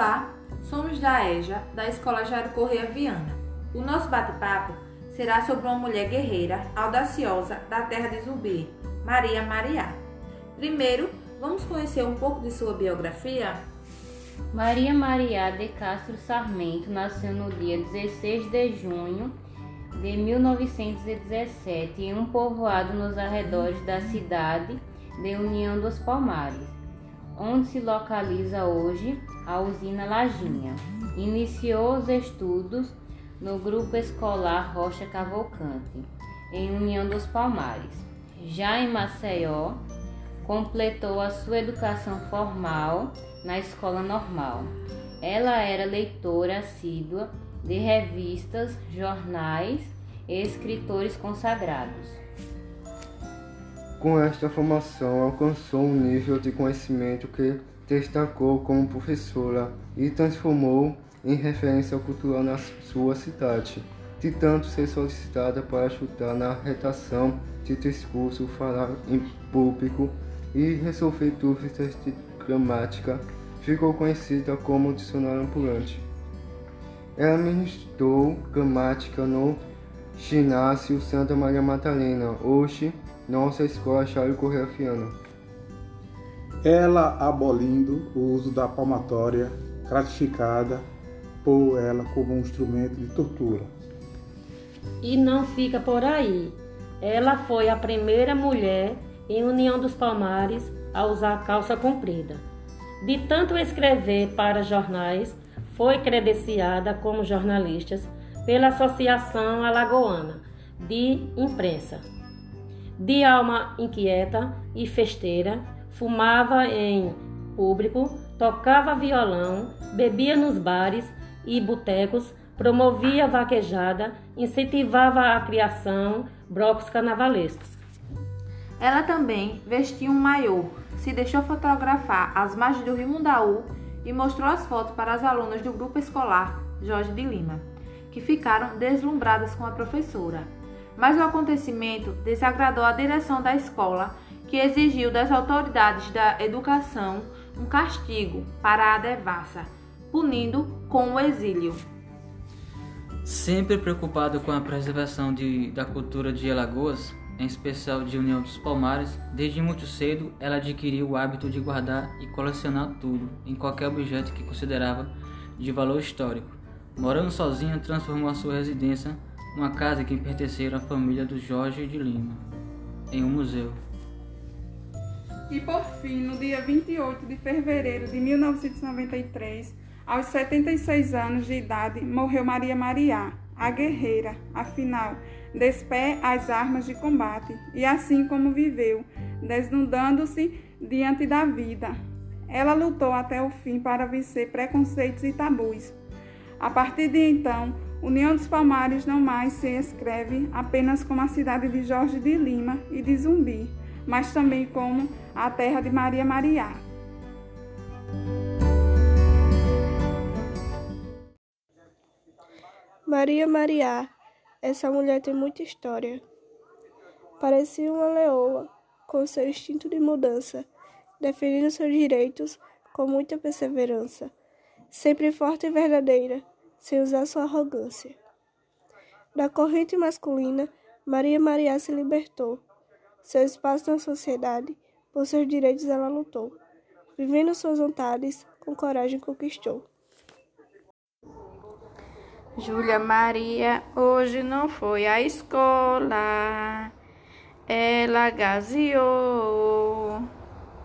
Olá, somos da EJA, da Escola Jairo Correia Viana. O nosso bate-papo será sobre uma mulher guerreira, audaciosa, da terra de Zumbi, Maria Mariá. Primeiro, vamos conhecer um pouco de sua biografia? Maria Mariá de Castro Sarmento nasceu no dia 16 de junho de 1917 em um povoado nos arredores da cidade de União dos Palmares, onde se localiza hoje a usina Lajinha. Iniciou os estudos no grupo escolar Rocha Cavalcante, em União dos Palmares. Já em Maceió, completou a sua educação formal na escola normal. Ela era leitora assídua de revistas, jornais e escritores consagrados. Com esta formação, alcançou um nível de conhecimento que destacou como professora e transformou em referência cultural na sua cidade, de tanto ser solicitada para ajudar na redação de discurso, falar em público e resolver dúvidas de gramática, ficou conhecida como dicionário ambulante. Ela ministrou gramática no ginásio Santa Maria Madalena, hoje nossa escola Charles Correia Fiana. Ela abolindo o uso da palmatória, gratificada por ela como um instrumento de tortura. E não fica por aí. Ela foi a primeira mulher em União dos Palmares a usar calça comprida. De tanto escrever para jornais, foi credenciada como jornalista pela Associação Alagoana de Imprensa. De alma inquieta e festeira, fumava em público, tocava violão, bebia nos bares e botecos, promovia vaquejada, incentivava a criação, blocos carnavalescos. Ela também vestia um maiô, se deixou fotografar às margens do Rio Mundaú e mostrou as fotos para as alunas do grupo escolar Jorge de Lima, que ficaram deslumbradas com a professora. Mas o acontecimento desagradou a direção da escola, que exigiu das autoridades da educação um castigo para a devassa, punindo com o exílio. Sempre preocupado com a preservação de, da cultura de Alagoas, em especial de União dos Palmares, desde muito cedo ela adquiriu o hábito de guardar e colecionar tudo, em qualquer objeto que considerava de valor histórico. Morando sozinha, transformou a sua residência, uma casa que pertencera à família do Jorge de Lima, em um museu. E por fim, no dia 28 de fevereiro de 1993, aos 76 anos de idade, morreu Maria Mariá, a guerreira, afinal, despé as armas de combate, e assim como viveu, desnudando-se diante da vida. Ela lutou até o fim para vencer preconceitos e tabus. A partir de então, União dos Palmares não mais se escreve apenas como a cidade de Jorge de Lima e de Zumbi, mas também como a terra de Maria Mariá. Maria Mariá, essa mulher tem muita história. Parecia uma leoa, com seu instinto de mudança, defendendo seus direitos com muita perseverança, sempre forte e verdadeira, sem usar sua arrogância. Da corrente masculina, Maria Mariá se libertou. Seu espaço na sociedade, por seus direitos ela lutou. Vivendo suas vontades, com coragem conquistou. Júlia Maria hoje não foi à escola, ela gazeou.